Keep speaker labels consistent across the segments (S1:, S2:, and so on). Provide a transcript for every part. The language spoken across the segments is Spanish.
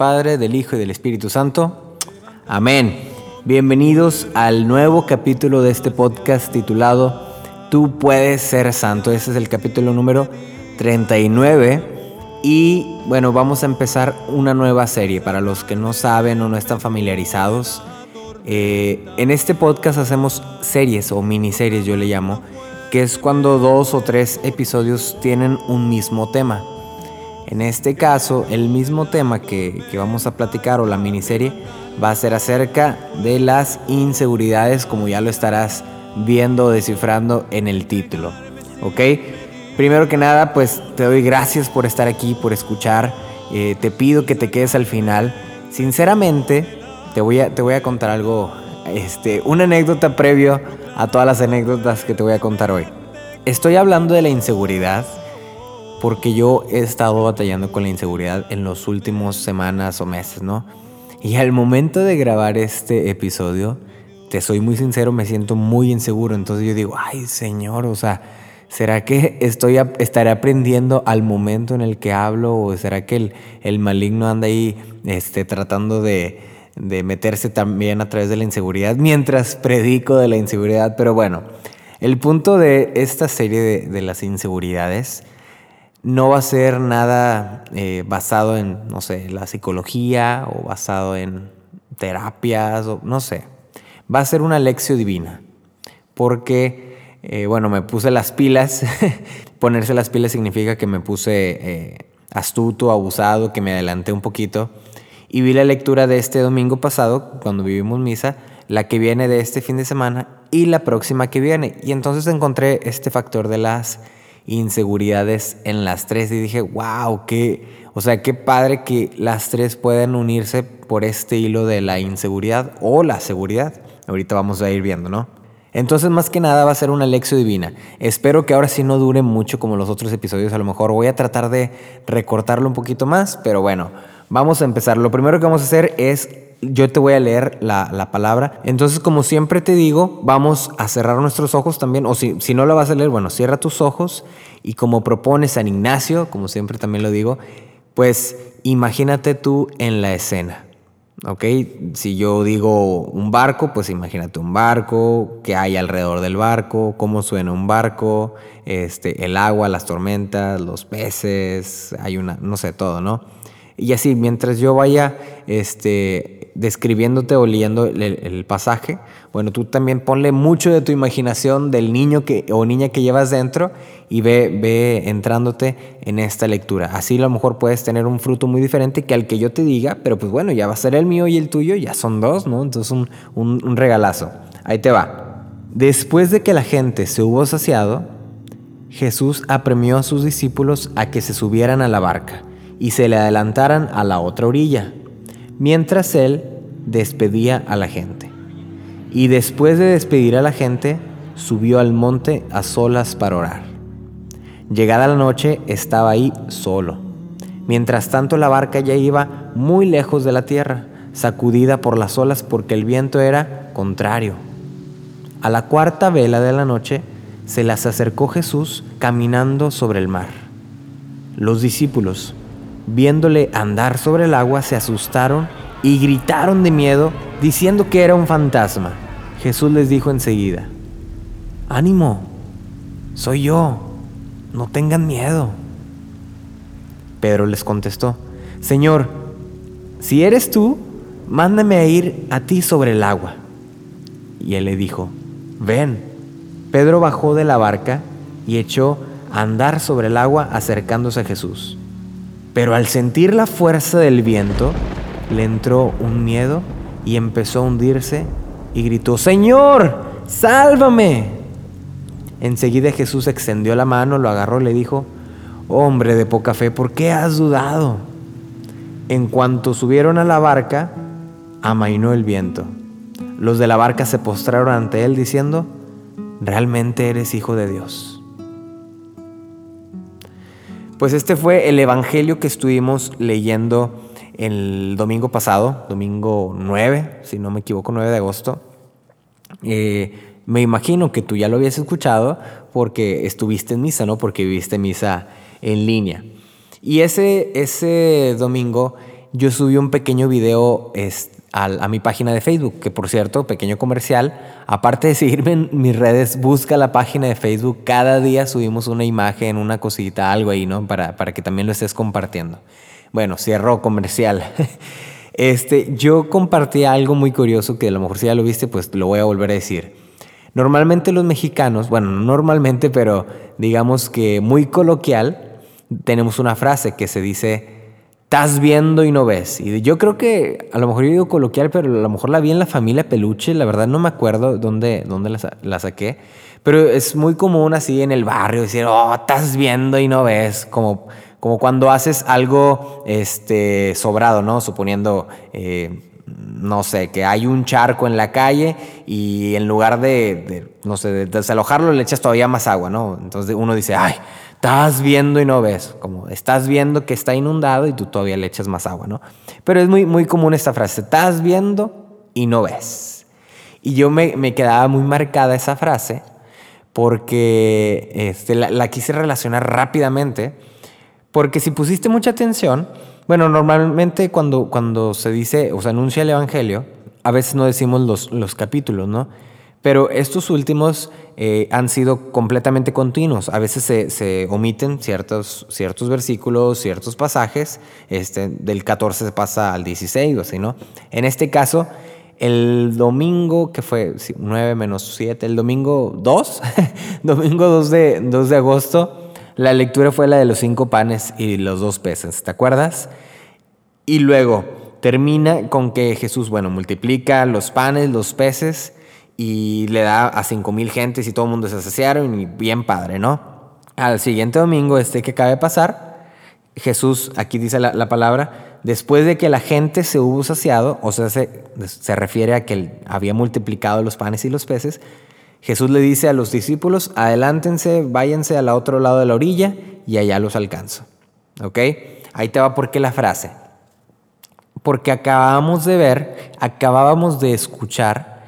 S1: Padre, del Hijo y del Espíritu Santo. Amén. Bienvenidos al nuevo capítulo de este podcast titulado Tú puedes ser santo. Este es el capítulo número 39. Y bueno, vamos a empezar una nueva serie. Para los que no saben o no están familiarizados, eh, en este podcast hacemos series o miniseries, yo le llamo, que es cuando dos o tres episodios tienen un mismo tema. En este caso, el mismo tema que, vamos a platicar o la miniserie va a ser acerca de las inseguridades, como ya lo estarás viendo o descifrando en el título. ¿Ok? Primero que nada, pues te doy gracias por estar aquí, por escuchar. Eh, te pido que te quedes al final. Sinceramente, te voy a, te voy a contar algo, este, una anécdota previo a todas las anécdotas que te voy a contar hoy. Estoy hablando de la inseguridad porque yo he estado batallando con la inseguridad en los últimos semanas o meses, ¿no? Y al momento de grabar este episodio, te soy muy sincero, me siento muy inseguro. Entonces yo digo, ay Señor, o sea, ¿será que estoy estaré aprendiendo al momento en el que hablo? ¿O será que el, el maligno anda ahí este, tratando de, de meterse también a través de la inseguridad mientras predico de la inseguridad? Pero bueno, el punto de esta serie de, de las inseguridades no va a ser nada eh, basado en, no sé, la psicología o basado en terapias o no sé. Va a ser una lección divina. Porque, eh, bueno, me puse las pilas. Ponerse las pilas significa que me puse eh, astuto, abusado, que me adelanté un poquito. Y vi la lectura de este domingo pasado, cuando vivimos misa, la que viene de este fin de semana y la próxima que viene. Y entonces encontré este factor de las inseguridades en las tres y dije, wow, qué, o sea, qué padre que las tres pueden unirse por este hilo de la inseguridad o la seguridad. Ahorita vamos a ir viendo, ¿no? Entonces, más que nada va a ser una lección divina. Espero que ahora sí no dure mucho como los otros episodios. A lo mejor voy a tratar de recortarlo un poquito más, pero bueno, vamos a empezar. Lo primero que vamos a hacer es yo te voy a leer la, palabra. Entonces, como siempre te digo, vamos a cerrar nuestros ojos también, o si, si no lo vas a leer, bueno, cierra tus ojos y como propone San Ignacio, como siempre también lo digo, pues imagínate tú en la escena. ¿Ok? Si yo digo un barco, pues imagínate un barco, qué hay alrededor del barco, cómo suena un barco, este, el agua, las tormentas, los peces, hay una, no sé, todo, ¿no? Y así, mientras yo vaya este, describiéndote o leyendo el, pasaje, bueno, tú también ponle mucho de tu imaginación del niño que, o niña que llevas dentro y ve, ve entrándote en esta lectura. Así a lo mejor puedes tener un fruto muy diferente que al que yo te diga, pero pues bueno, ya va a ser el mío y el tuyo, ya son dos, ¿no? Entonces un, un, un regalazo. Ahí te va. Después de que la gente se hubo saciado, Jesús apremió a sus discípulos a que se subieran a la barca y se le adelantaran a la otra orilla, mientras él despedía a la gente. Y después de despedir a la gente, subió al monte a solas para orar. Llegada la noche, estaba ahí solo. Mientras tanto, la barca ya iba muy lejos de la tierra, sacudida por las olas porque el viento era contrario. A la cuarta vela de la noche, se las acercó Jesús caminando sobre el mar. Los discípulos, viéndole andar sobre el agua, se asustaron y gritaron de miedo, diciendo que era un fantasma. Jesús les dijo enseguida, ánimo, soy yo, no tengan miedo. Pedro les contestó, Señor, si eres tú, mándame a ir a ti sobre el agua. Y él le dijo, ven. Pedro bajó de la barca y echó a andar sobre el agua acercándose a Jesús. Pero al sentir la fuerza del viento, le entró un miedo y empezó a hundirse y gritó, Señor, sálvame. Enseguida Jesús extendió la mano, lo agarró y le dijo, Hombre de poca fe, ¿por qué has dudado? En cuanto subieron a la barca, amainó el viento. Los de la barca se postraron ante él diciendo, realmente eres hijo de Dios. Pues este fue el Evangelio que estuvimos leyendo el domingo pasado, domingo 9, si no me equivoco, 9 de agosto. Eh, me imagino que tú ya lo habías escuchado porque estuviste en misa, ¿no? Porque viviste misa en línea. Y ese, ese domingo yo subí un pequeño video a, mi página de Facebook, que por cierto, pequeño comercial, aparte de seguirme en mis redes, busca la página de Facebook, cada día subimos una imagen, una cosita, algo ahí, ¿no? Para, para que también lo estés compartiendo. Bueno, cierro comercial. Este, yo compartí algo muy curioso que a lo mejor si ya lo viste, pues lo voy a volver a decir. Normalmente los mexicanos, bueno, no normalmente, pero digamos que muy coloquial, tenemos una frase que se dice, estás viendo y no ves. Y yo creo que a lo mejor yo digo coloquial, pero a lo mejor la vi en la familia Peluche, la verdad no me acuerdo dónde, dónde la, saqué. Pero es muy común así en el barrio decir, oh, estás viendo y no ves, como, como cuando haces algo este, sobrado, ¿no? Suponiendo, eh, no sé, que hay un charco en la calle y en lugar de, no sé, de desalojarlo le echas todavía más agua, ¿no? Entonces uno dice, ay, estás viendo y no ves, como estás viendo que está inundado y tú todavía le echas más agua, ¿no? Pero es muy, muy común esta frase, estás viendo y no ves. Y yo me, me quedaba muy marcada esa frase porque este, la, la, quise relacionar rápidamente, porque si pusiste mucha atención, bueno, normalmente cuando, cuando se dice o se anuncia el Evangelio, a veces no decimos los, los capítulos, ¿no? Pero estos últimos eh, han sido completamente continuos. A veces se, omiten ciertos, ciertos versículos, ciertos pasajes. Este, del 14 se pasa al 16 o así, ¿no? En este caso, el domingo, que fue 9 menos 7, el domingo 2, domingo 2 de, 2 de agosto, la lectura fue la de los cinco panes y los dos peces, ¿te acuerdas? Y luego termina con que Jesús, bueno, multiplica los panes, los peces y le da a cinco mil gentes y todo el mundo se saciaron y bien padre, ¿no? Al siguiente domingo, este que acaba de pasar, Jesús, aquí dice la, palabra, después de que la gente se hubo saciado, o sea, se, se refiere a que había multiplicado los panes y los peces, Jesús le dice a los discípulos, adelántense, váyanse al otro lado de la orilla y allá los alcanzo. ¿Ok? Ahí te va por qué la frase. Porque acabamos de ver, acabábamos de escuchar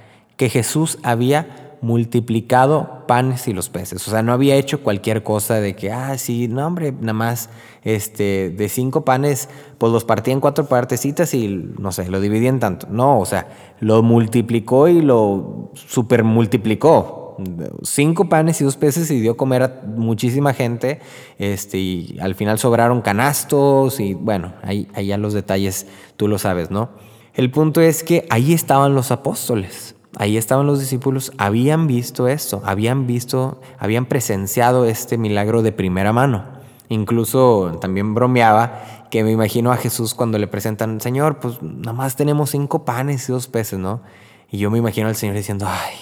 S1: que Jesús había multiplicado panes y los peces. O sea, no había hecho cualquier cosa de que, ah, sí, no, hombre, nada más este, de cinco panes, pues los partía en cuatro partecitas y, no sé, lo dividía en tanto. No, o sea, lo multiplicó y lo super multiplicó. Cinco panes y dos peces y dio comer a muchísima gente. Este, y al final sobraron canastos y, bueno, ahí, ya los detalles tú lo sabes, ¿no? El punto es que ahí estaban los apóstoles ahí estaban los discípulos, habían visto esto, habían visto, habían presenciado este milagro de primera mano. Incluso también bromeaba que me imagino a Jesús cuando le presentan, Señor, pues nada más tenemos cinco panes y dos peces, ¿no? Y yo me imagino al Señor diciendo, ay,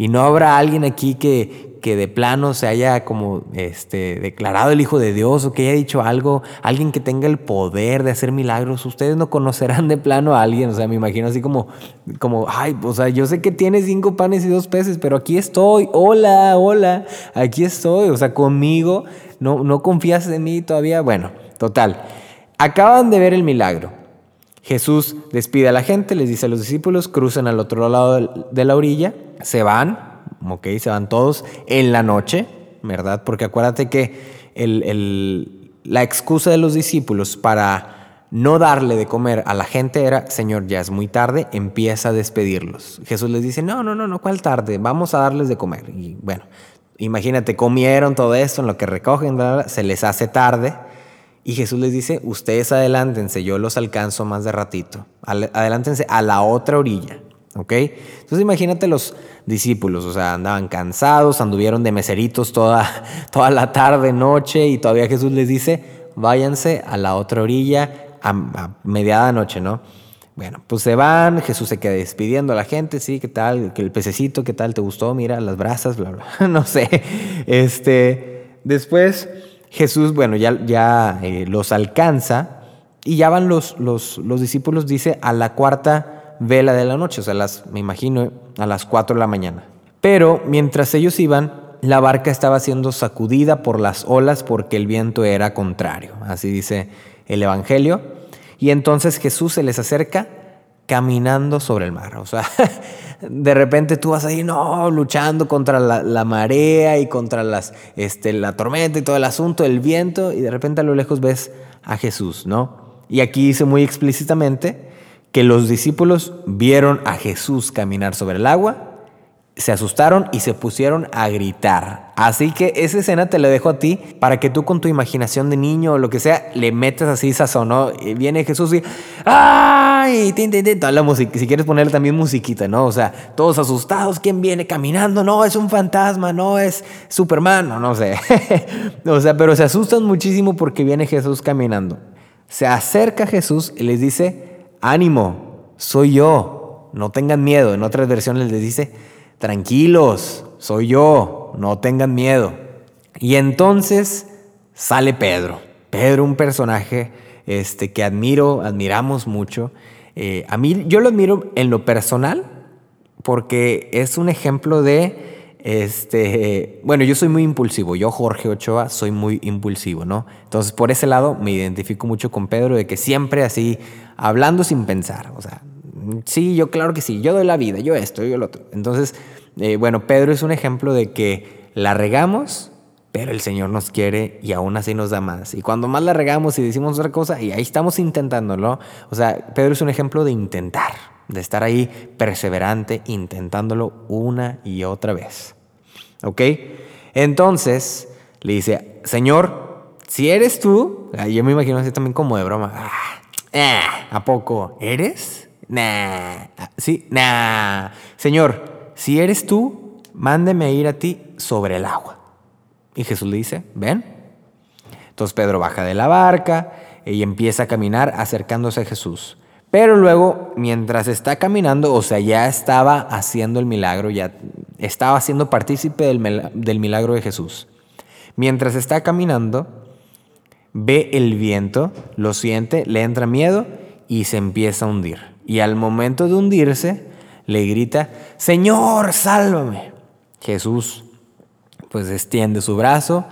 S1: y no habrá alguien aquí que, que de plano se haya como este, declarado el Hijo de Dios o que haya dicho algo, alguien que tenga el poder de hacer milagros. Ustedes no conocerán de plano a alguien, o sea, me imagino así como, como, ay, o sea, yo sé que tiene cinco panes y dos peces, pero aquí estoy, hola, hola, aquí estoy, o sea, conmigo, no, no confías en mí todavía. Bueno, total, acaban de ver el milagro. Jesús despide a la gente, les dice a los discípulos, crucen al otro lado de la orilla, se van, ok, se van todos en la noche, ¿verdad? Porque acuérdate que la excusa de los discípulos para no darle de comer a la gente era, Señor, ya es muy tarde, empieza a despedirlos. Jesús les dice, no, no, no, no, ¿cuál tarde? Vamos a darles de comer. Y bueno, imagínate, comieron todo esto en lo que recogen, se les hace tarde y Jesús les dice, ustedes adelántense, yo los alcanzo más de ratito. Adelántense a la otra orilla. ¿Ok? Entonces imagínate los discípulos, o sea, andaban cansados, anduvieron de meseritos toda, toda la tarde, noche, y todavía Jesús les dice, váyanse a la otra orilla a, mediada noche, ¿no? Bueno, pues se van, Jesús se queda despidiendo a la gente, sí, ¿qué tal? El pececito, ¿qué tal? ¿Te gustó? Mira, las brasas, bla, bla, no sé. Este, después Jesús, bueno, ya, ya eh, los alcanza y ya van los, los, los, discípulos, dice, a la cuarta vela de la noche, o sea, las, me imagino a las cuatro de la mañana. Pero mientras ellos iban, la barca estaba siendo sacudida por las olas porque el viento era contrario, así dice el Evangelio. Y entonces Jesús se les acerca caminando sobre el mar. O sea, de repente tú vas ahí, no, luchando contra la, marea y contra las, este, la tormenta y todo el asunto, el viento, y de repente a lo lejos ves a Jesús, ¿no? Y aquí dice muy explícitamente que los discípulos vieron a Jesús caminar sobre el agua se asustaron y se pusieron a gritar. Así que esa escena te la dejo a ti para que tú con tu imaginación de niño o lo que sea le metas así sazón, ¿no? Viene Jesús y ¡ay! Tin, Toda la música, si quieres ponerle también musiquita, ¿no? O sea, todos asustados, ¿quién viene caminando? No, es un fantasma, no es Superman, no, no sé. o sea, pero se asustan muchísimo porque viene Jesús caminando. Se acerca Jesús y les dice, ánimo, soy yo, no tengan miedo. En otras versiones les dice, tranquilos, soy yo, no tengan miedo. Y entonces sale Pedro. Pedro, un personaje este, que admiro, admiramos mucho. Eh, a mí, yo lo admiro en lo personal porque es un ejemplo de, este, bueno, yo soy muy impulsivo. Yo, Jorge Ochoa, soy muy impulsivo, ¿no? Entonces, por ese lado, me identifico mucho con Pedro de que siempre así, hablando sin pensar, o sea, sí, yo claro que sí, yo doy la vida, yo esto, yo lo otro. Entonces, eh, bueno, Pedro es un ejemplo de que la regamos, pero el Señor nos quiere y aún así nos da más. Y cuando más la regamos y decimos otra cosa, y ahí estamos intentándolo. O sea, Pedro es un ejemplo de intentar, de estar ahí perseverante, intentándolo una y otra vez. ¿Ok? Entonces, le dice, Señor, si eres tú, ah, yo me imagino así también como de broma. Ah, eh, ¿A poco? ¿Eres? Nah. Sí, nah. Señor, si eres tú, mándeme ir a ti sobre el agua. Y Jesús le dice, ven. Entonces Pedro baja de la barca y empieza a caminar acercándose a Jesús. Pero luego, mientras está caminando, o sea, ya estaba haciendo el milagro, ya estaba siendo partícipe del, del milagro de Jesús. Mientras está caminando, ve el viento, lo siente, le entra miedo y se empieza a hundir y al momento de hundirse le grita, Señor, sálvame. Jesús pues extiende su brazo,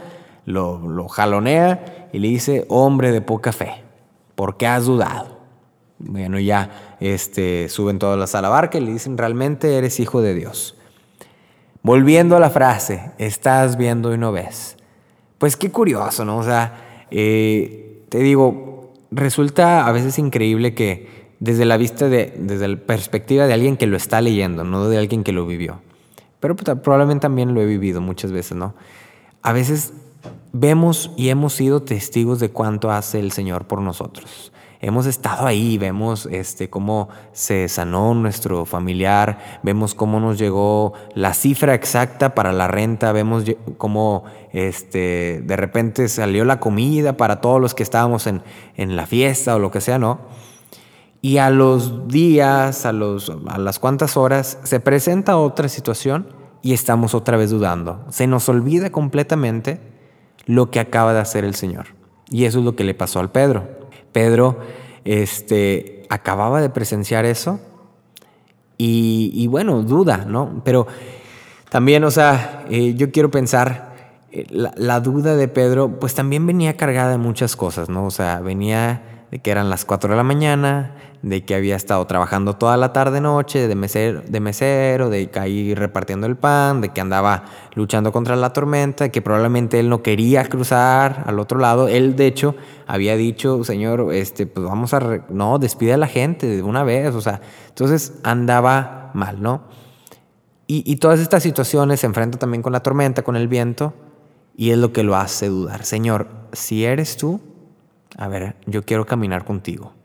S1: lo, jalonea y le dice, hombre de poca fe, ¿por qué has dudado? Bueno, ya este, suben todas a la barca y le dicen, realmente eres hijo de Dios. Volviendo a la frase, estás viendo y no ves. Pues qué curioso, ¿no? O sea, eh, te digo, resulta a veces increíble que desde la vista de, desde la perspectiva de alguien que lo está leyendo, no de alguien que lo vivió. Pero pues, probablemente también lo he vivido muchas veces, ¿no? A veces vemos y hemos sido testigos de cuánto hace el Señor por nosotros. Hemos estado ahí, vemos este, cómo se sanó nuestro familiar, vemos cómo nos llegó la cifra exacta para la renta, vemos cómo este, de repente salió la comida para todos los que estábamos en, en la fiesta o lo que sea, ¿no? Y a los días, a, los, a las cuantas horas, se presenta otra situación y estamos otra vez dudando. Se nos olvida completamente lo que acaba de hacer el Señor. Y eso es lo que le pasó al Pedro. Pedro este, acababa de presenciar eso y, bueno, duda, ¿no? Pero también, o sea, eh, yo quiero pensar, eh, la, la duda de Pedro, pues también venía cargada de muchas cosas, ¿no? O sea, venía de que eran las 4 de la mañana, de que había estado trabajando toda la tarde noche de mesero, de mesero, de ahí repartiendo el pan, de que andaba luchando contra la tormenta, que probablemente él no quería cruzar al otro lado. Él de hecho había dicho, "Señor, este pues vamos a no, despide a la gente de una vez", o sea, entonces andaba mal, ¿no? Y, y todas estas situaciones se enfrenta también con la tormenta, con el viento, y es lo que lo hace dudar. Señor, si eres tú, a ver, yo quiero caminar contigo.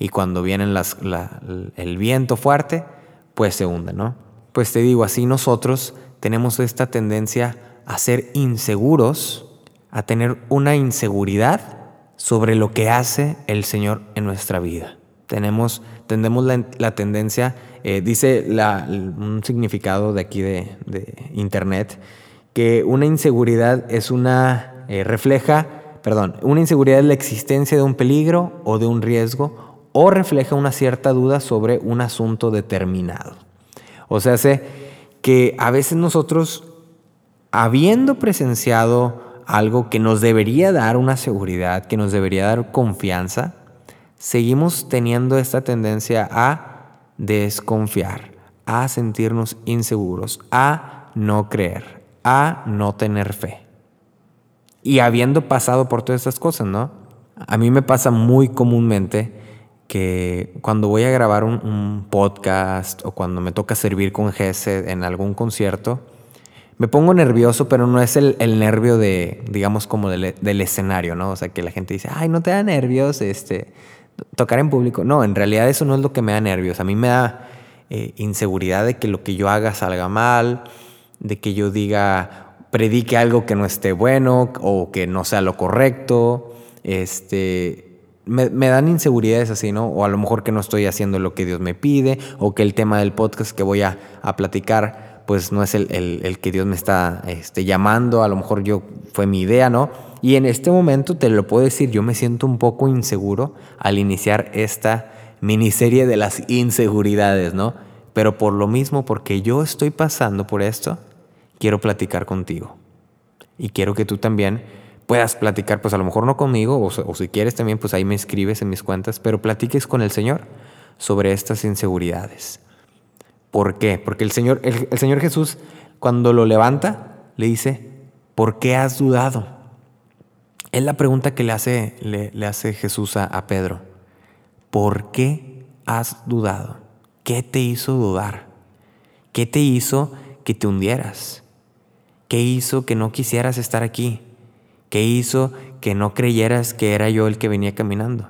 S1: Y cuando viene el viento fuerte, pues se hunde, ¿no? Pues te digo, así nosotros tenemos esta tendencia a ser inseguros, a tener una inseguridad sobre lo que hace el Señor en nuestra vida. Tenemos, tendemos la, tendencia, eh, dice un significado de aquí de, internet, que una inseguridad es una, eh, refleja perdón, una inseguridad es la existencia de un peligro o de un riesgo o refleja una cierta duda sobre un asunto determinado. O sea, sé que a veces nosotros, habiendo presenciado algo que nos debería dar una seguridad, que nos debería dar confianza, seguimos teniendo esta tendencia a desconfiar, a sentirnos inseguros, a no creer, a no tener fe. Y habiendo pasado por todas estas cosas, ¿no? A mí me pasa muy comúnmente que cuando voy a grabar un, podcast o cuando me toca servir con Gesed en algún concierto, me pongo nervioso, pero no es el, nervio de, digamos, como del, del, escenario, ¿no? O sea, que la gente dice, ay, no te da nervios, este, tocar en público. No, en realidad eso no es lo que me da nervios. A mí me da eh, inseguridad de que lo que yo haga salga mal, de que yo diga, predique algo que no esté bueno o que no sea lo correcto. Este, me, dan inseguridades así, ¿no? O a lo mejor que no estoy haciendo lo que Dios me pide, o que el tema del podcast que voy a, platicar, pues no es el, que Dios me está este, llamando, a lo mejor yo fue mi idea, ¿no? Y en este momento te lo puedo decir, yo me siento un poco inseguro al iniciar esta miniserie de las inseguridades, ¿no? Pero por lo mismo, porque yo estoy pasando por esto, quiero platicar contigo. Y quiero que tú también puedas platicar, pues a lo mejor no conmigo, o, si quieres también, pues ahí me escribes en mis cuentas, pero platiques con el Señor sobre estas inseguridades. ¿Por qué? Porque el Señor, el Señor Jesús, cuando lo levanta, le dice, ¿por qué has dudado? Es la pregunta que le hace, le, hace Jesús a, Pedro. ¿Por qué has dudado? ¿Qué te hizo dudar? ¿Qué te hizo que te hundieras? ¿Qué hizo que no quisieras estar aquí? ¿Qué hizo que no creyeras que era yo el que venía caminando?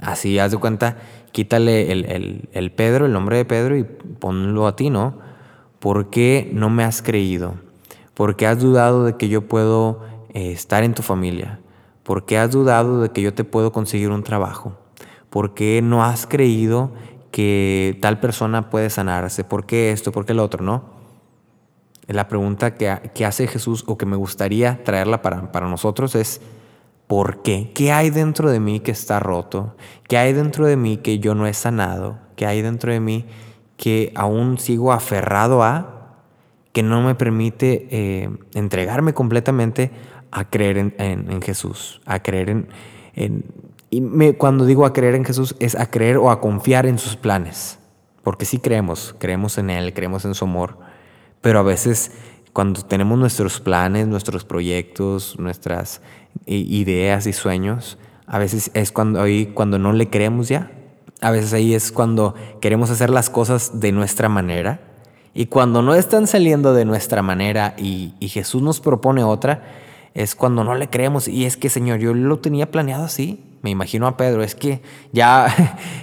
S1: Así, haz de cuenta, quítale el, el Pedro, el nombre de Pedro y ponlo a ti, ¿no? ¿Por qué no me has creído? ¿Por qué has dudado de que yo puedo eh, estar en tu familia? ¿Por qué has dudado de que yo te puedo conseguir un trabajo? ¿Por qué no has creído que tal persona puede sanarse? ¿Por qué esto? ¿Por qué el otro? ¿No? La pregunta que, hace Jesús o que me gustaría traerla para, para nosotros es, ¿por qué? ¿Qué hay dentro de mí que está roto? ¿Qué hay dentro de mí que yo no he sanado? ¿Qué hay dentro de mí que aún sigo aferrado a? que no me permite eh, entregarme completamente a creer en, Jesús, a creer en... y me, cuando digo a creer en Jesús es a creer o a confiar en sus planes, porque sí creemos, creemos en Él, creemos en su amor, pero a veces cuando tenemos nuestros planes, nuestros proyectos, nuestras ideas y sueños, a veces es cuando, ahí, cuando no le creemos ya. A veces ahí es cuando queremos hacer las cosas de nuestra manera. Y cuando no están saliendo de nuestra manera y Jesús nos propone otra, es cuando no le creemos. Y es que, Señor, yo lo tenía planeado así. Me imagino a Pedro, es que ya,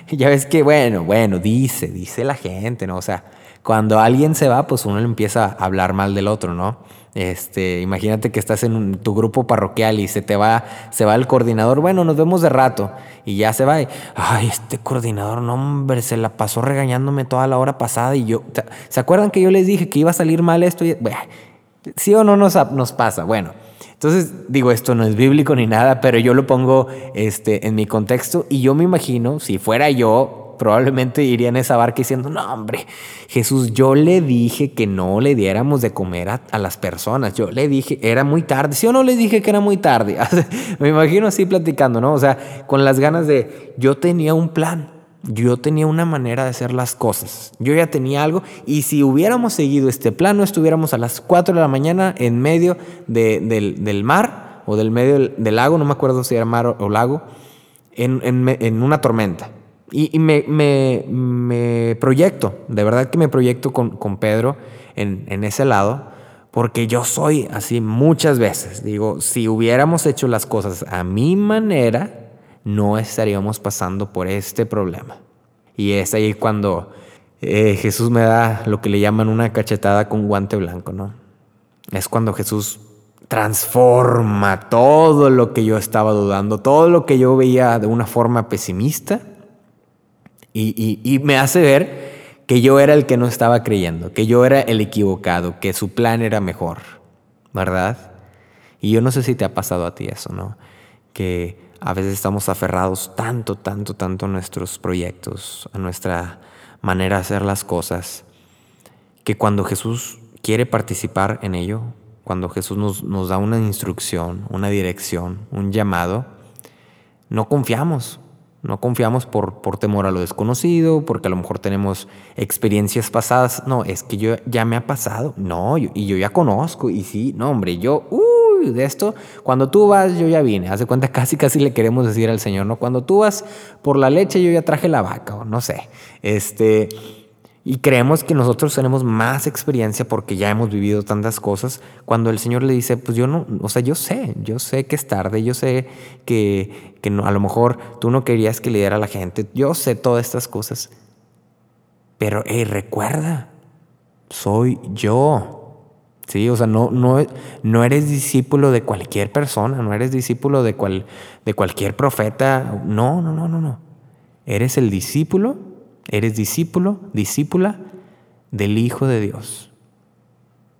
S1: ya ves que, bueno, bueno, dice, dice la gente, ¿no? O sea, cuando alguien se va, pues uno empieza a hablar mal del otro, ¿no? Este, imagínate que estás en tu grupo parroquial y se te va, se va el coordinador, bueno, nos vemos de rato, y ya se va, ay, este coordinador, no, hombre, se la pasó regañándome toda la hora pasada, y yo, ¿se acuerdan que yo les dije que iba a salir mal esto? ¿Sí o no nos, nos pasa? Bueno, entonces, digo, esto no es bíblico ni nada, pero yo lo pongo este, en mi contexto y yo me imagino, si fuera yo, probablemente iría en esa barca diciendo, no, hombre, Jesús, yo le dije que no le diéramos de comer a, a las personas. Yo le dije, era muy tarde. ¿Sí o no les dije que era muy tarde? me imagino así platicando, ¿no? O sea, con las ganas de, yo tenía un plan yo tenía una manera de hacer las cosas. Yo ya tenía algo y si hubiéramos seguido este plan, no estuviéramos a las 4 de la mañana en medio del, mar o del medio del, lago, no me acuerdo si era mar o, lago, en, una tormenta. Y, me, proyecto, de verdad que me proyecto con, Pedro en, en ese lado, porque yo soy así muchas veces. Digo, si hubiéramos hecho las cosas a mi manera, no estaríamos pasando por este problema. Y es ahí cuando eh, Jesús me da lo que le llaman una cachetada con guante blanco, ¿no? Es cuando Jesús transforma todo lo que yo estaba dudando, todo lo que yo veía de una forma pesimista y, me hace ver que yo era el que no estaba creyendo, que yo era el equivocado, que su plan era mejor, ¿verdad? Y yo no sé si te ha pasado a ti eso, ¿no? Que a veces estamos aferrados tanto, tanto, tanto a nuestros proyectos, a nuestra manera de hacer las cosas, que cuando Jesús quiere participar en ello, cuando Jesús nos da una instrucción, una dirección, un llamado, no confiamos, no confiamos por, por, temor a lo desconocido, porque a lo mejor tenemos experiencias pasadas. No, es que yo ya me ha pasado. No, y yo ya conozco. Y sí, no, hombre, yo, uy, de esto, cuando tú vas, yo ya vine. Hace cuenta, casi, casi le queremos decir al Señor, ¿no? Cuando tú vas por la leche, yo ya traje la vaca, o no sé. Este. Y creemos que nosotros tenemos más experiencia porque ya hemos vivido tantas cosas. Cuando el Señor le dice, pues yo no, o sea, yo sé, yo sé que es tarde, yo sé que, que no, a lo mejor tú no querías que le a la gente, yo sé todas estas cosas. Pero, hey, recuerda, soy yo. Sí, o sea, no, no, no eres discípulo de cualquier persona, no eres discípulo de, cual, de cualquier profeta. No, no, no, no, no. Eres el discípulo Eres discípulo, discípula del Hijo de Dios.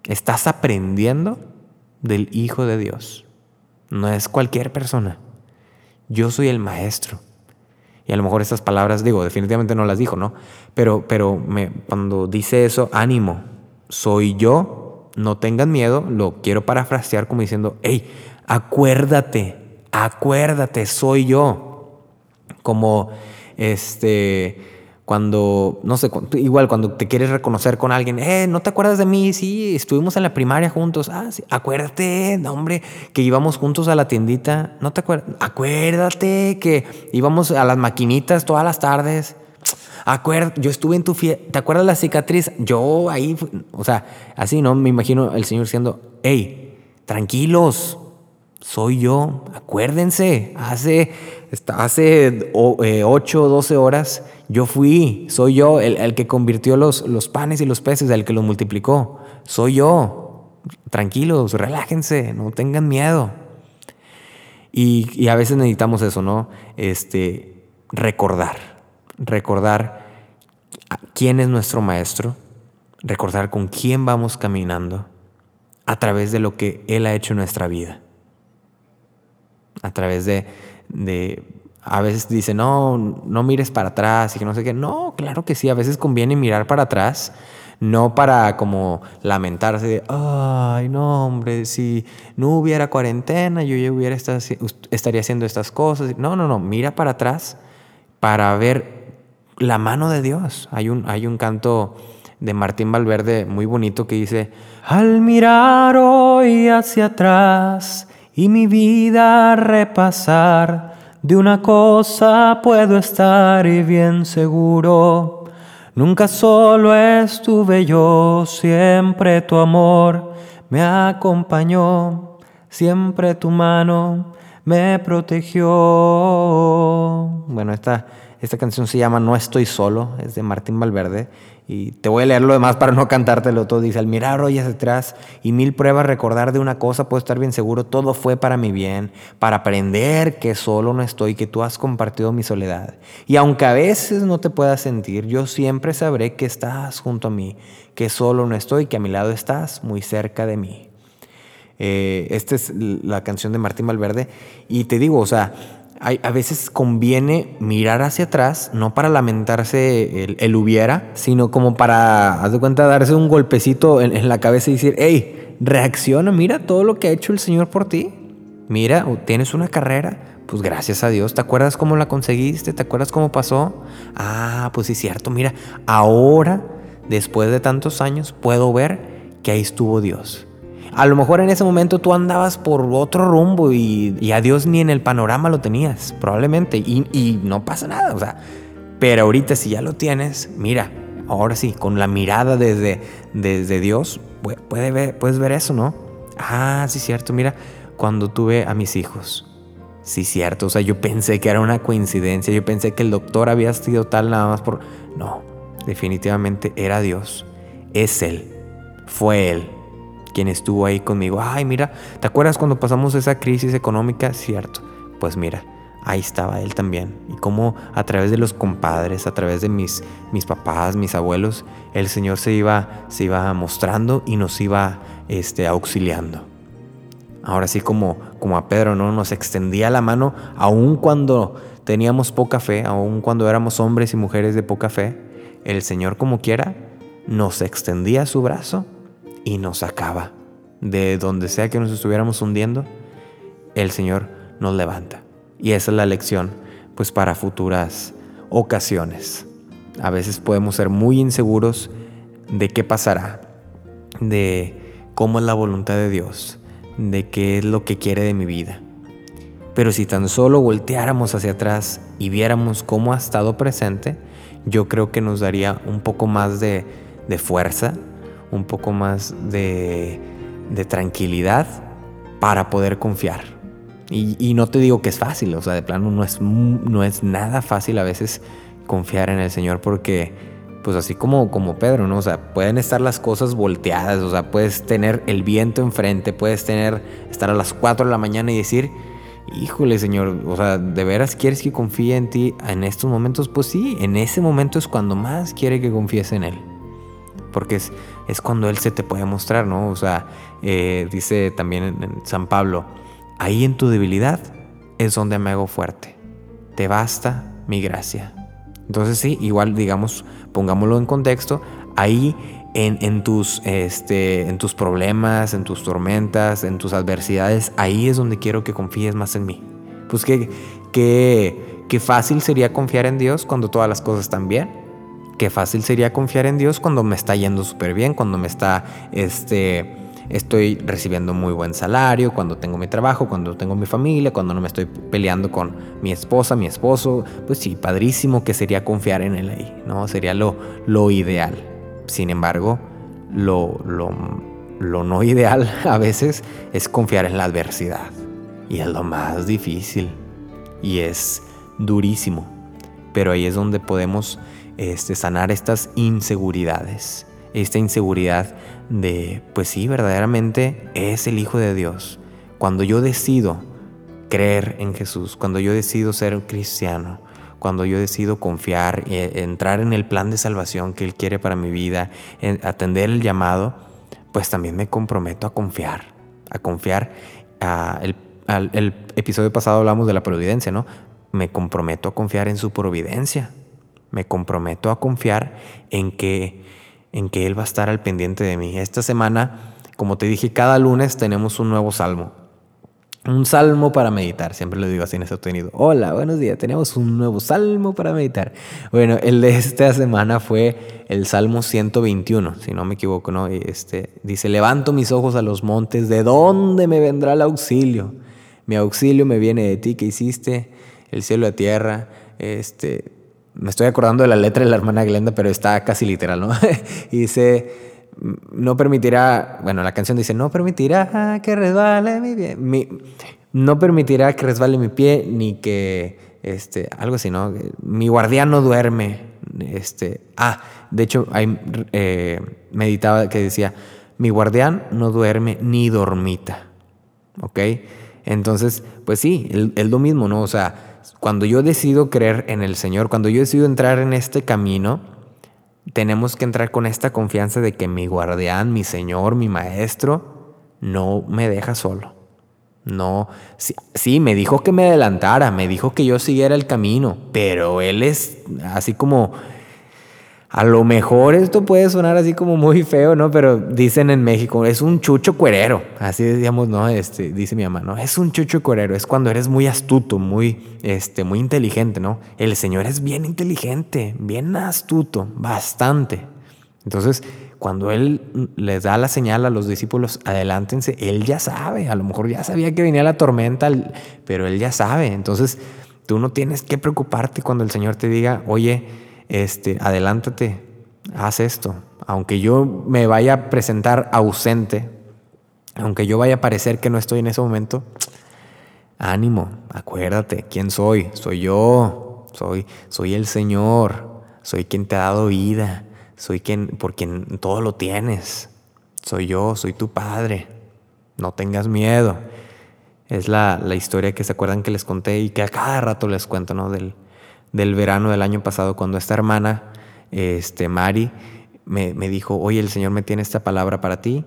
S1: Estás aprendiendo del Hijo de Dios. No es cualquier persona. Yo soy el maestro. Y a lo mejor estas palabras, digo, definitivamente no las dijo, ¿no? Pero, pero me, cuando dice eso, ánimo, soy yo, no tengan miedo, lo quiero parafrasear como diciendo, hey, acuérdate, acuérdate, soy yo. Como este cuando, no sé, igual cuando te quieres reconocer con alguien, eh, ¿no te acuerdas de mí? Sí, estuvimos en la primaria juntos. Ah, sí, acuérdate, hombre, que íbamos juntos a la tiendita. ¿No te acuerdas? Acuérdate que íbamos a las maquinitas todas las tardes. Acuérdate, yo estuve en tu fiesta. ¿Te acuerdas la cicatriz? Yo ahí, o sea, así, ¿no? Me imagino el Señor diciendo, hey, tranquilos, soy yo, acuérdense, hace, hace 8 o 12 horas yo fui, soy yo el, que convirtió los, los, panes y los peces, el que los multiplicó, soy yo. Tranquilos, relájense, no tengan miedo. Y, y a veces necesitamos eso, ¿no? Este, recordar, recordar quién es nuestro maestro, recordar con quién vamos caminando a través de lo que Él ha hecho en nuestra vida a través de, de a veces dice, no, no mires para atrás y que no sé qué. No, claro que sí, a veces conviene mirar para atrás, no para como lamentarse de, ay, no, hombre, si no hubiera cuarentena, yo ya hubiera estaría haciendo estas cosas. No, no, no, mira para atrás para ver la mano de Dios. Hay un, hay un canto de Martín Valverde muy bonito que dice, al mirar hoy hacia atrás, y mi vida repasar. De una cosa puedo estar y bien seguro. Nunca solo estuve yo, siempre tu amor me acompañó, siempre tu mano me protegió. Bueno, esta, esta canción se llama No estoy solo, es de Martín Valverde y te voy a leer lo demás para no cantártelo todo. Dice, al mirar hoy hacia atrás y mil pruebas recordar de una cosa, puedo estar bien seguro, todo fue para mi bien, para aprender que solo no estoy, que tú has compartido mi soledad. Y aunque a veces no te puedas sentir, yo siempre sabré que estás junto a mí, que solo no estoy, que a mi lado estás, muy cerca de mí. Eh, esta es la canción de Martín Valverde. Y te digo, o sea, a veces conviene mirar hacia atrás, no para lamentarse el, hubiera, sino como para, haz de cuenta, darse un golpecito en, la cabeza y decir, hey, reacciona, mira todo lo que ha hecho el Señor por ti. Mira, tienes una carrera, pues gracias a Dios, ¿te acuerdas cómo la conseguiste? ¿Te acuerdas cómo pasó? Ah, pues sí, cierto, mira, ahora, después de tantos años, puedo ver que ahí estuvo Dios a lo mejor en ese momento tú andabas por otro rumbo y, a Dios ni en el panorama lo tenías, probablemente, y, no pasa nada, o sea, pero ahorita si ya lo tienes, mira, ahora sí, con la mirada desde, desde Dios, puede ver, puedes ver eso, ¿no? Ah, sí, cierto, mira, cuando tuve a mis hijos, sí, cierto, o sea, yo pensé que era una coincidencia, yo pensé que el doctor había sido tal nada más por... No, definitivamente era Dios, es Él, fue Él quien estuvo ahí conmigo. Ay, mira, ¿te acuerdas cuando pasamos esa crisis económica? Cierto. Pues mira, ahí estaba él también. Y cómo a través de los compadres, a través de mis, mis papás, mis abuelos, el Señor se iba, se iba mostrando y nos iba este, auxiliando. Ahora sí como, como a Pedro, ¿no? Nos extendía la mano aun cuando teníamos poca fe, aun cuando éramos hombres y mujeres de poca fe. El Señor como quiera nos extendía su brazo y nos sacaba. De donde sea que nos estuviéramos hundiendo, el Señor nos levanta. Y esa es la lección, pues para futuras ocasiones. A veces podemos ser muy inseguros de qué pasará, de cómo es la voluntad de Dios, de qué es lo que quiere de mi vida. Pero si tan solo volteáramos hacia atrás y viéramos cómo ha estado presente, yo creo que nos daría un poco más de, fuerza, un poco más de, tranquilidad para poder confiar. Y, no te digo que es fácil, o sea, de plano no es, no es nada fácil a veces confiar en el Señor porque, pues así como, como Pedro, ¿no? O sea, pueden estar las cosas volteadas, o sea, puedes tener el viento enfrente, puedes tener, estar a las 4 de la mañana y decir, híjole Señor, o sea, ¿de veras quieres que confíe en ti en estos momentos? Pues sí, en ese momento es cuando más quiere que confíes en Él. Porque es, es cuando Él se te puede mostrar, ¿no? O sea, eh, dice también en San Pablo, ahí en tu debilidad es donde me hago fuerte. Te basta mi gracia. Entonces sí, igual digamos, pongámoslo en contexto, ahí en, tus, este, en tus problemas, en tus tormentas, en tus adversidades, ahí es donde quiero que confíes más en mí. Pues qué, qué, fácil sería confiar en Dios cuando todas las cosas están bien. Qué fácil sería confiar en Dios cuando me está yendo súper bien, cuando me está, este, estoy recibiendo muy buen salario, cuando tengo mi trabajo, cuando tengo mi familia, cuando no me estoy peleando con mi esposa, mi esposo. Pues sí, padrísimo que sería confiar en Él ahí, ¿no? Sería lo, lo ideal. Sin embargo, lo, no ideal a veces es confiar en la adversidad. Y es lo más difícil. Y es durísimo. Pero ahí es donde podemos este, sanar estas inseguridades. Esta inseguridad de, pues sí, verdaderamente es el Hijo de Dios. Cuando yo decido creer en Jesús, cuando yo decido ser cristiano, cuando yo decido confiar, e entrar en el plan de salvación que Él quiere para mi vida, atender el llamado, pues también me comprometo a confiar, a confiar. el episodio pasado hablamos de la providencia, ¿no? Me comprometo a confiar en su providencia. Me comprometo a confiar en que, en que Él va a estar al pendiente de mí. Esta semana, como te dije, cada lunes tenemos un nuevo salmo. Un salmo para meditar, siempre lo digo así en ese obtenido. Hola, buenos días, tenemos un nuevo salmo para meditar. Bueno, el de esta semana fue el Salmo 121, si no me equivoco, ¿no? Este, dice, levanto mis ojos a los montes, ¿de dónde me vendrá el auxilio? Mi auxilio me viene de ti que hiciste el cielo y la tierra. Este, me estoy acordando de la letra de la hermana Glenda, pero está casi literal, ¿no? dice no permitirá, bueno, la canción dice, no permitirá que resbale mi pie, no permitirá que resbale mi pie, ni que, este, algo así, ¿no? Mi guardián no duerme, este, ah, de hecho, hay, eh, meditaba que decía, mi guardián no duerme ni dormita, ¿ok? Entonces, pues sí, es lo mismo, ¿no? O sea, cuando yo decido creer en el Señor, cuando yo decido entrar en este camino, tenemos que entrar con esta confianza de que mi guardián, mi Señor, mi Maestro, no me deja solo. No, sí, sí, me dijo que me adelantara, me dijo que yo siguiera el camino, pero Él es así como a lo mejor esto puede sonar así como muy feo, ¿no? Pero dicen en México, es un chucho cuerero. Así decíamos, ¿no? Este, dice mi mamá, ¿no? Es un chucho cuerero. Es cuando eres muy astuto, muy, este, muy inteligente, ¿no? El Señor es bien inteligente, bien astuto, bastante. Entonces, cuando Él les da la señal a los discípulos, adelántense, Él ya sabe. A lo mejor ya sabía que venía la tormenta, pero Él ya sabe. Entonces, tú no tienes que preocuparte cuando el Señor te diga, oye, este, adelántate, haz esto. Aunque yo me vaya a presentar ausente, aunque yo vaya a parecer que no estoy en ese momento, ánimo, acuérdate, ¿quién soy? Soy yo, soy, soy el Señor, soy quien te ha dado vida, soy quien, por quien todo lo tienes. Soy yo, soy tu Padre. No tengas miedo. Es la, la historia que se acuerdan que les conté y que a cada rato les cuento, ¿no? Del, del verano del año pasado, cuando esta hermana, este, Mari, me, dijo, oye, el Señor me tiene esta palabra para ti,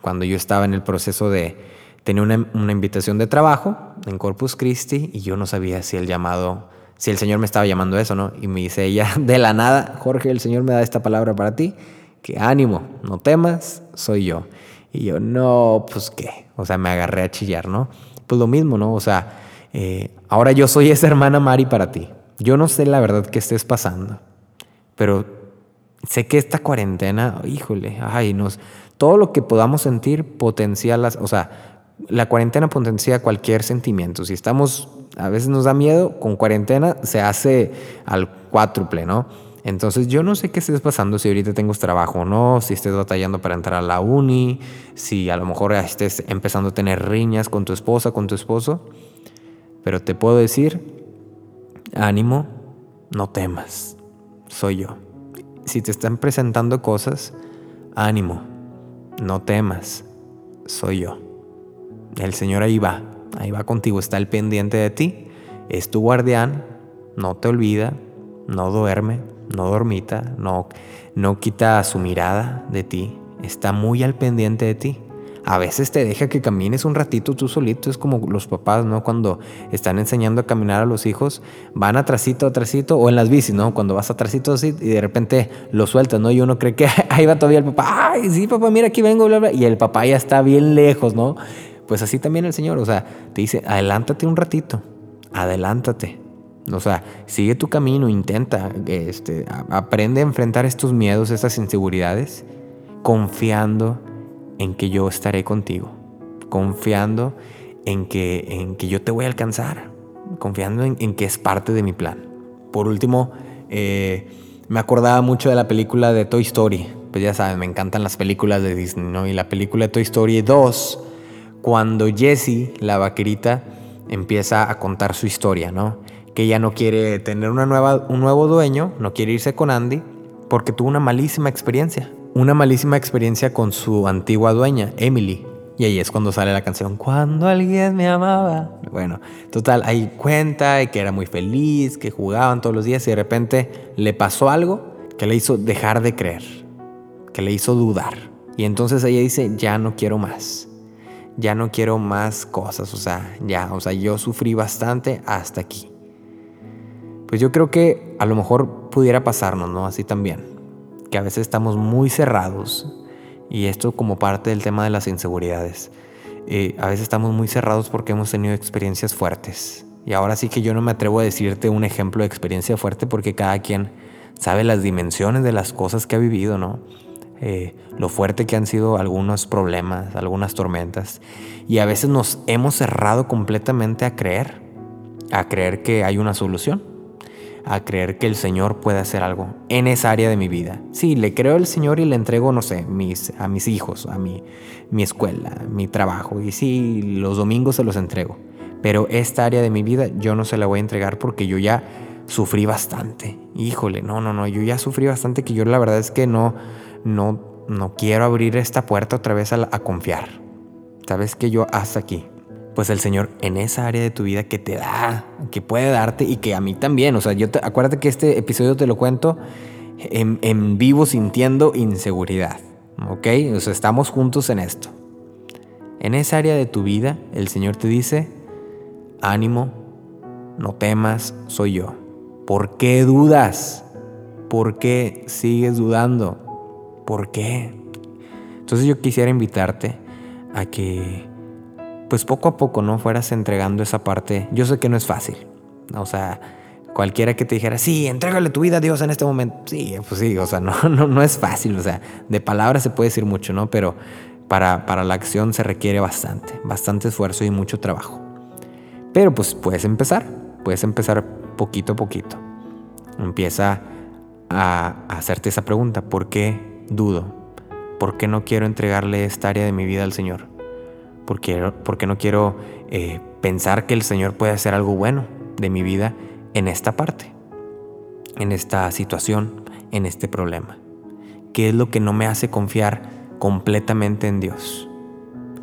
S1: cuando yo estaba en el proceso de tener una, invitación de trabajo en Corpus Christi y yo no sabía si el llamado, si el Señor me estaba llamando eso, ¿no? Y me dice ella, de la nada, Jorge, el Señor me da esta palabra para ti, que ánimo, no temas, soy yo. Y yo, no, pues qué, o sea, me agarré a chillar, ¿no? Pues lo mismo, ¿no? O sea, eh, ahora yo soy esa hermana Mari para ti. Yo no sé la verdad que estés pasando, pero sé que esta cuarentena, híjole, ay, nos, todo lo que podamos sentir potencial, o sea, la cuarentena potencia cualquier sentimiento. Si estamos, a veces nos da miedo, con cuarentena se hace al cuádruple, ¿no? Entonces yo no sé qué estés pasando, si ahorita tengo trabajo o no, si estés batallando para entrar a la uni, si a lo mejor estés empezando a tener riñas con tu esposa, con tu esposo. Pero te puedo decir, ánimo, no temas, soy yo. Si te están presentando cosas, ánimo, no temas, soy yo. El Señor ahí va, ahí va contigo, está al pendiente de ti, es tu guardián, no te olvida, no duerme, no dormita, no, no quita su mirada de ti, está muy al pendiente de ti. A veces te deja que camines un ratito tú solito, es como los papás, ¿no? Cuando están enseñando a caminar a los hijos, van atrasito, atrasito, o en las bicis, ¿no? Cuando vas atrasito así y de repente lo sueltas, ¿no? Y uno cree que ahí va todavía el papá, ay, sí, papá, mira, aquí vengo, bla, bla, y el papá ya está bien lejos, ¿no? Pues así también el Señor, o sea, te dice, adelántate un ratito, adelántate. O sea, sigue tu camino, intenta, este, aprende a enfrentar estos miedos, estas inseguridades, confiando en que yo estaré contigo, confiando en que, en que yo te voy a alcanzar, confiando en, que es parte de mi plan. Por último, eh, me acordaba mucho de la película de Toy Story. Pues ya saben, me encantan las películas de Disney, ¿no? Y la película de Toy Story 2, cuando Jessie, la vaquerita, empieza a contar su historia, ¿no? que ella no quiere tener una nueva, un nuevo dueño, no quiere irse con Andy porque tuvo una malísima experiencia. Una malísima experiencia con su antigua dueña, Emily. Y ahí es cuando sale la canción, cuando alguien me amaba. Bueno, total, ahí cuenta que era muy feliz, que jugaban todos los días y de repente le pasó algo que le hizo dejar de creer, que le hizo dudar. Y entonces ella dice, ya no quiero más, ya no quiero más cosas, o sea, ya, o sea, yo sufrí bastante hasta aquí pues yo creo que a lo mejor pudiera pasarnos, ¿no? Así también, que a veces estamos muy cerrados y esto como parte del tema de las inseguridades. Eh, a veces estamos muy cerrados porque hemos tenido experiencias fuertes. Y ahora sí que yo no me atrevo a decirte un ejemplo de experiencia fuerte porque cada quien sabe las dimensiones de las cosas que ha vivido, ¿no? Eh, lo fuerte que han sido algunos problemas, algunas tormentas. Y a veces nos hemos cerrado completamente a creer, a creer que hay una solución a creer que el Señor puede hacer algo en esa área de mi vida. Sí, le creo al Señor y le entrego, no sé, mis, a mis hijos, a mi, mi escuela, mi trabajo. Y sí, los domingos se los entrego. Pero esta área de mi vida yo no se la voy a entregar porque yo ya sufrí bastante. Híjole, no, no, no, yo ya sufrí bastante que yo la verdad es que no, no, no quiero abrir esta puerta otra vez a, a confiar. Sabes que yo hasta aquí pues el Señor en esa área de tu vida que te da, que puede darte y que a mí también. O sea, yo te, acuérdate que este episodio te lo cuento en, vivo sintiendo inseguridad. ¿Ok? O sea, estamos juntos en esto. En esa área de tu vida, el Señor te dice, ánimo, no temas, soy yo. ¿Por qué dudas? ¿Por qué sigues dudando? ¿Por qué? Entonces yo quisiera invitarte a que pues poco a poco, ¿no? Fueras entregando esa parte. Yo sé que no es fácil. O sea, cualquiera que te dijera, sí, entrégale tu vida a Dios en este momento. Sí, pues sí, o sea, no, no, no es fácil. O sea, de palabras se puede decir mucho, ¿no? Pero para, para la acción se requiere bastante, bastante esfuerzo y mucho trabajo. Pero pues puedes empezar, puedes empezar poquito a poquito. Empieza a hacerte esa pregunta, ¿por qué dudo? ¿Por qué no quiero entregarle esta área de mi vida al Señor? Porque, porque no quiero eh, pensar que el Señor puede hacer algo bueno de mi vida en esta parte, en esta situación, en este problema. ¿Qué es lo que no me hace confiar completamente en Dios?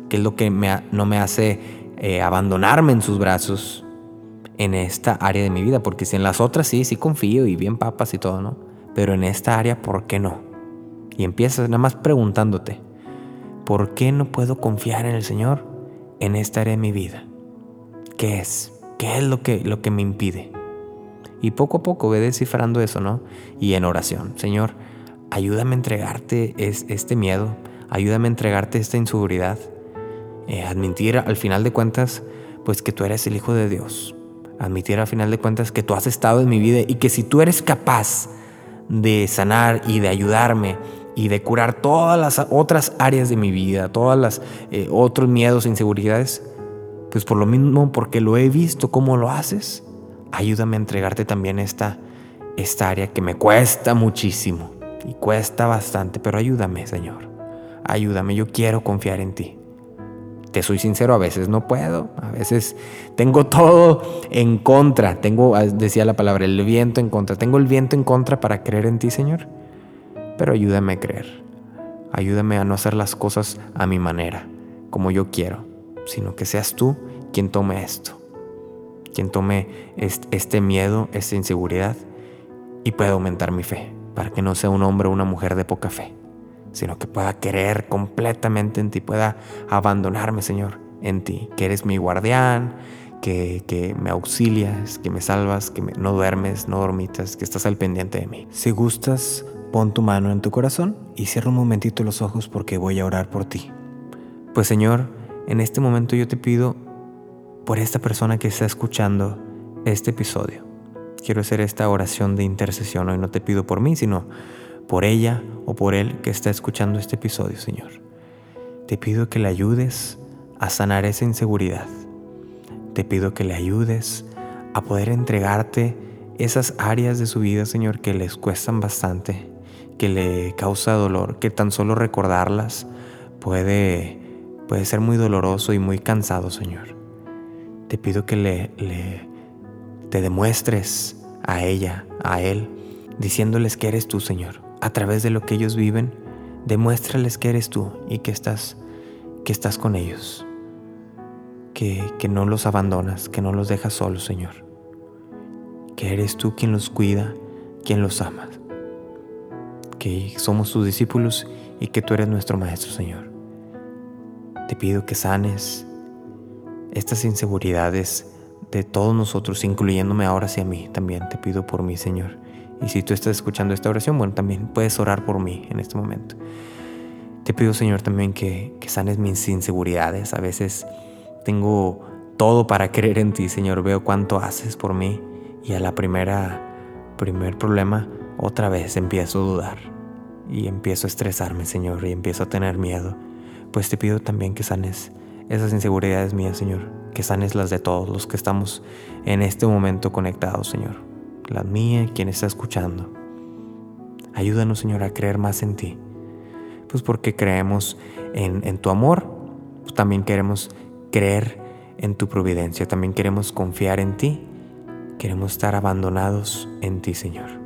S1: ¿Qué es lo que no me hace eh, abandonarme en sus brazos en esta área de mi vida? Porque si en las otras sí, sí confío y bien papas y todo, ¿no? Pero en esta área, ¿por qué no? Y empiezas nada más preguntándote, ¿por qué no puedo confiar en el Señor en esta área de mi vida? ¿Qué es? ¿Qué es lo que, lo que me impide? Y poco a poco ve descifrando eso, ¿no? Y en oración, Señor, ayúdame a entregarte este miedo, ayúdame a entregarte esta inseguridad, eh, admitir al final de cuentas, pues que tú eres el Hijo de Dios, admitir al final de cuentas que tú has estado en mi vida y que si tú eres capaz de sanar y de ayudarme y de curar todas las otras áreas de mi vida, todas las eh, otros miedos e inseguridades, pues por lo mismo, porque lo he visto cómo lo haces, ayúdame a entregarte también esta, esta área que me cuesta muchísimo y cuesta bastante, pero ayúdame, Señor. Ayúdame, yo quiero confiar en ti. Te soy sincero, a veces no puedo, a veces tengo todo en contra, tengo, ah, decía la palabra, el viento en contra, tengo el viento en contra para creer en ti, Señor, pero ayúdame a creer, ayúdame a no hacer las cosas a mi manera, como yo quiero, sino que seas tú quien tome esto, quien tome este miedo, esta inseguridad y pueda aumentar mi fe, para que no sea un hombre o una mujer de poca fe, sino que pueda querer completamente en ti, pueda abandonarme, Señor, en ti, que eres mi guardián, que, que, me auxilias, que me salvas, que no duermes, no dormitas, que estás al pendiente de mí. Si gustas, pon tu mano en tu corazón y cierra un momentito los ojos porque voy a orar por ti. Pues Señor, en este momento yo te pido por esta persona que está escuchando este episodio. Quiero hacer esta oración de intercesión. Hoy no te pido por mí, sino por ella o por él que está escuchando este episodio, Señor. Te pido que le ayudes a sanar esa inseguridad. Te pido que le ayudes a poder entregarte esas áreas de su vida, Señor, que les cuestan bastante, que le causa dolor, que tan solo recordarlas puede, puede ser muy doloroso y muy cansado, Señor. Te pido que le, le te demuestres a ella, a él, diciéndoles que eres tú, Señor. A través de lo que ellos viven, demuéstrales que eres tú y que estás, que estás con ellos. Que, que no los abandonas, que no los dejas solos, Señor. Que eres tú quien los cuida, quien los ama. Que somos tus discípulos y que tú eres nuestro Maestro, Señor. Te pido que sanes estas inseguridades de todos nosotros, incluyéndome ahora hacia mí. También te pido por mí, Señor. Y si tú estás escuchando esta oración, bueno, también puedes orar por mí en este momento. Te pido, Señor, también que, que sanes mis inseguridades. A veces tengo todo para creer en ti, Señor. Veo cuánto haces por mí y a la primera, primer problema, otra vez empiezo a dudar y empiezo a estresarme, Señor, y empiezo a tener miedo. Pues te pido también que sanes esas inseguridades mías, Señor, que sanes las de todos los que estamos en este momento conectados, Señor. La mía, quien está escuchando. Ayúdanos, Señor, a creer más en ti. Pues porque creemos en, tu amor, también queremos creer en tu providencia, también queremos confiar en ti, queremos estar abandonados en ti, Señor.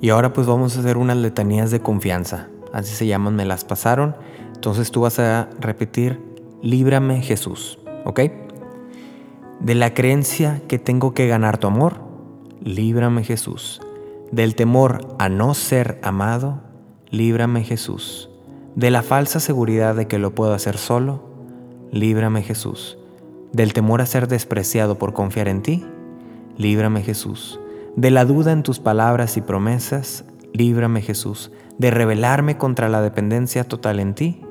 S1: Y ahora pues vamos a hacer unas letanías de confianza, así se llaman, me las pasaron. Entonces tú vas a repetir líbrame Jesús, ¿ok? De la creencia que tengo que ganar tu amor, líbrame Jesús. Del temor a no ser amado, líbrame Jesús. De la falsa seguridad de que lo puedo hacer solo, líbrame Jesús. Del temor a ser despreciado por confiar en ti, líbrame Jesús. De la duda en tus palabras y promesas, líbrame Jesús. De rebelarme contra la dependencia total en ti,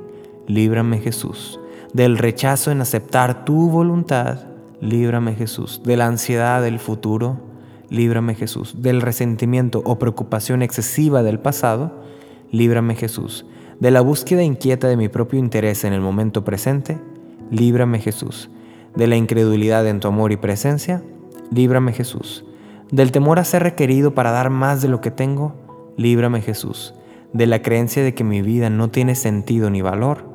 S1: líbrame Jesús. Del rechazo en aceptar tu voluntad, líbrame Jesús, de la ansiedad del futuro, líbrame Jesús, del resentimiento o preocupación excesiva del pasado, líbrame Jesús, de la búsqueda inquieta de mi propio interés en el momento presente, líbrame Jesús, de la incredulidad en tu amor y presencia, líbrame Jesús, del temor a ser requerido para dar más de lo que tengo, líbrame Jesús, de la creencia de que mi vida no tiene sentido ni valor,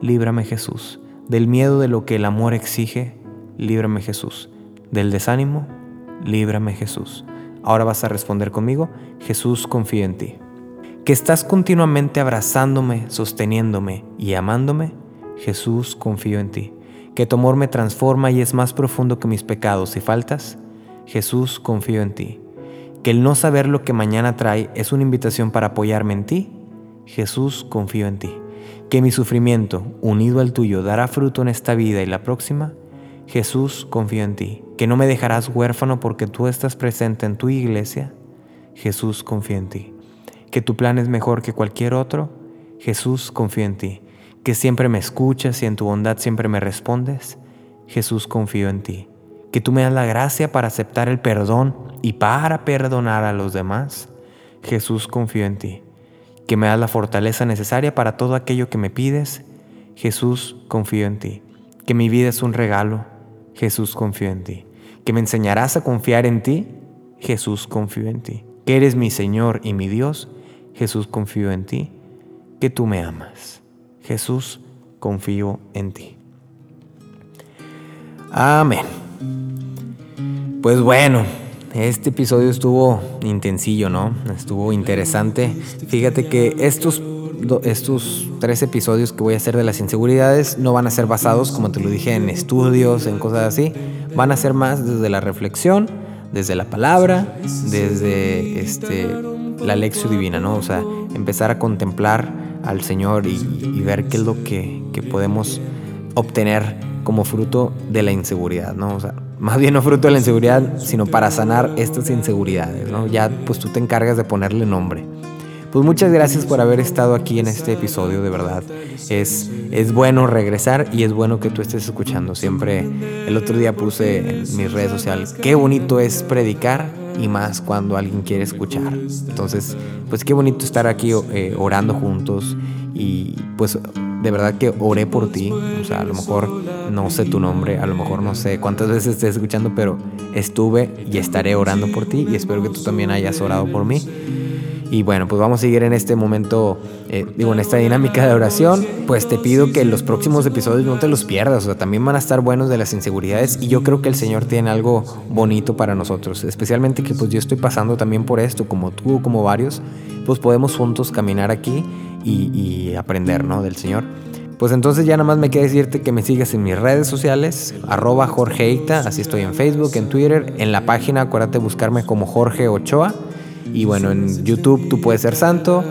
S1: líbrame Jesús, del miedo de lo que el amor exige, líbrame Jesús. Del desánimo, líbrame Jesús. Ahora vas a responder conmigo, Jesús confío en ti. Que estás continuamente abrazándome, sosteniéndome y amándome, Jesús confío en ti. Que tu amor me transforma y es más profundo que mis pecados y faltas, Jesús confío en ti. Que el no saber lo que mañana trae es una invitación para apoyarme en ti, Jesús confío en ti. Que mi sufrimiento, unido al tuyo, dará fruto en esta vida y la próxima, Jesús, confío en ti, que no me dejarás huérfano porque tú estás presente en tu iglesia, Jesús, confío en ti, que tu plan es mejor que cualquier otro, Jesús, confío en ti, que siempre me escuchas y en tu bondad siempre me respondes, Jesús, confío en ti, que tú me das la gracia para aceptar el perdón y para perdonar a los demás, Jesús, confío en ti que me das la fortaleza necesaria para todo aquello que me pides. Jesús, confío en ti. Que mi vida es un regalo. Jesús, confío en ti. Que me enseñarás a confiar en ti. Jesús, confío en ti. Que eres mi Señor y mi Dios. Jesús, confío en ti. Que tú me amas. Jesús, confío en ti. Amén. Pues bueno, este episodio estuvo intensillo, ¿no? Estuvo interesante. Fíjate que estos, estos tres episodios que voy a hacer de las inseguridades no van a ser basados, como te lo dije, en estudios, en cosas así. Van a ser más desde la reflexión, desde la palabra, desde este, la lección divina, ¿no? O sea, empezar a contemplar al Señor y, ver qué es lo que, que podemos obtener como fruto de la inseguridad, ¿no? O sea, más bien no fruto de la inseguridad, sino para sanar estas inseguridades, ¿no? Ya pues tú te encargas de ponerle nombre. Pues muchas gracias por haber estado aquí en este episodio, de verdad. Es, es bueno regresar y es bueno que tú estés escuchando. Siempre el otro día puse en mis redes sociales, qué bonito es predicar y más cuando alguien quiere escuchar. Entonces, pues qué bonito estar aquí eh, orando juntos y pues de verdad que oré por ti. O sea, a lo mejor no sé tu nombre, a lo mejor no sé cuántas veces estés escuchando, pero estuve y estaré orando por ti y espero que tú también hayas orado por mí. Y bueno, pues vamos a seguir en este momento, eh, digo, en esta dinámica de oración. Pues te pido que los próximos episodios no te los pierdas, o sea, también van a estar buenos de las inseguridades. Y yo creo que el Señor tiene algo bonito para nosotros, especialmente que pues yo estoy pasando también por esto, como tú, como varios, pues podemos juntos caminar aquí y, aprender, ¿no? Del Señor. Pues entonces ya nada más me queda decirte que me sigas en mis redes sociales, arroba Jorgeita, así estoy en Facebook, en Twitter, en la página, acuérdate buscarme como Jorge Ochoa. Y bueno, en YouTube tú puedes ser santo,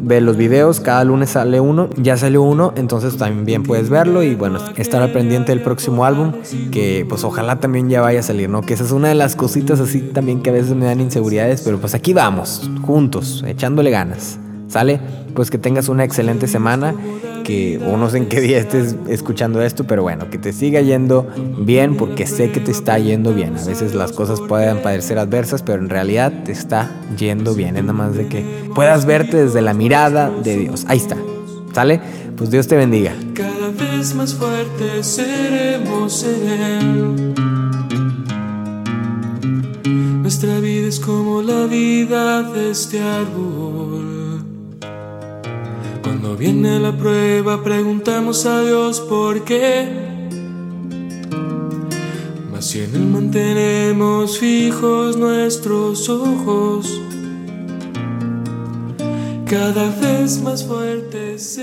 S1: ve los videos, cada lunes sale uno, ya salió uno, entonces también puedes verlo y bueno, estar al pendiente del próximo álbum, que pues ojalá también ya vaya a salir, ¿no? Que esa es una de las cositas así también que a veces me dan inseguridades, pero pues aquí vamos, juntos, echándole ganas. ¿Sale? Pues que tengas una excelente semana, que o no sé en qué día estés escuchando esto, pero bueno, que te siga yendo bien porque sé que te está yendo bien. A veces las cosas pueden parecer adversas, pero en realidad te está yendo bien. Es nada más de que puedas verte desde la mirada de Dios. Ahí está. ¿Sale? Pues Dios te bendiga.
S2: Cada vez más fuertes seremos en Nuestra vida es como la vida de este árbol cuando viene la prueba preguntamos a Dios por qué. Mas si en Él mantenemos fijos nuestros ojos, cada vez más fuertes.